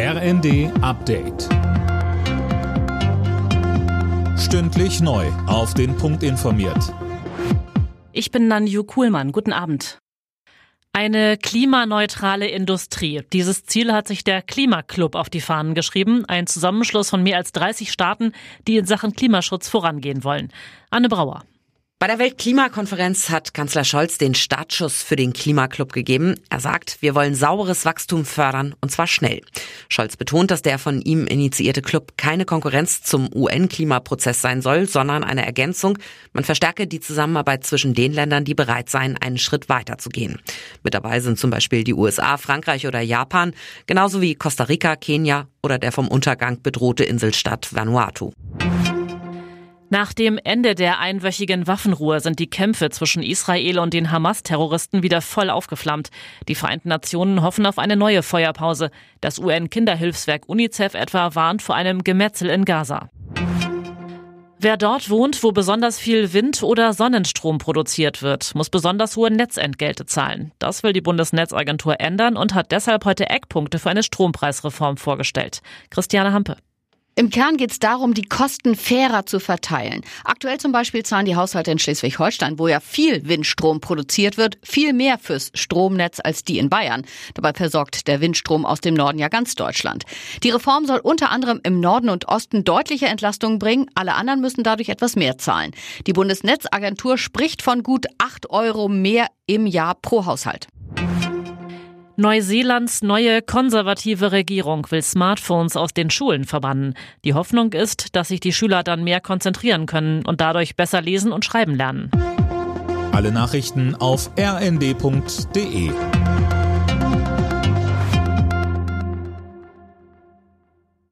RND Update. Stündlich neu. Auf den Punkt informiert. Ich bin Nanju Kuhlmann. Guten Abend. Eine klimaneutrale Industrie. Dieses Ziel hat sich der Klimaclub auf die Fahnen geschrieben, ein Zusammenschluss von mehr als 30 Staaten, die in Sachen Klimaschutz vorangehen wollen. Anne Brauer. Bei der Weltklimakonferenz hat Kanzler Scholz den Startschuss für den Klimaclub gegeben. Er sagt, wir wollen sauberes Wachstum fördern und zwar schnell. Scholz betont, dass der von ihm initiierte Club keine Konkurrenz zum UN-Klimaprozess sein soll, sondern eine Ergänzung. Man verstärke die Zusammenarbeit zwischen den Ländern, die bereit seien, einen Schritt weiter zu gehen. Mit dabei sind zum Beispiel die USA, Frankreich oder Japan, genauso wie Costa Rica, Kenia oder der vom Untergang bedrohte Inselstaat Vanuatu. Nach dem Ende der einwöchigen Waffenruhe sind die Kämpfe zwischen Israel und den Hamas-Terroristen wieder voll aufgeflammt. Die Vereinten Nationen hoffen auf eine neue Feuerpause. Das UN-Kinderhilfswerk UNICEF etwa warnt vor einem Gemetzel in Gaza. Wer dort wohnt, wo besonders viel Wind- oder Sonnenstrom produziert wird, muss besonders hohe Netzentgelte zahlen. Das will die Bundesnetzagentur ändern und hat deshalb heute Eckpunkte für eine Strompreisreform vorgestellt. Christiane Hampe. Im Kern geht es darum, die Kosten fairer zu verteilen. Aktuell zum Beispiel zahlen die Haushalte in Schleswig-Holstein, wo ja viel Windstrom produziert wird, viel mehr fürs Stromnetz als die in Bayern. Dabei versorgt der Windstrom aus dem Norden ja ganz Deutschland. Die Reform soll unter anderem im Norden und Osten deutliche Entlastungen bringen. Alle anderen müssen dadurch etwas mehr zahlen. Die Bundesnetzagentur spricht von gut acht Euro mehr im Jahr pro Haushalt. Neuseelands neue konservative Regierung will Smartphones aus den Schulen verbannen. Die Hoffnung ist, dass sich die Schüler dann mehr konzentrieren können und dadurch besser lesen und schreiben lernen. Alle Nachrichten auf rnd.de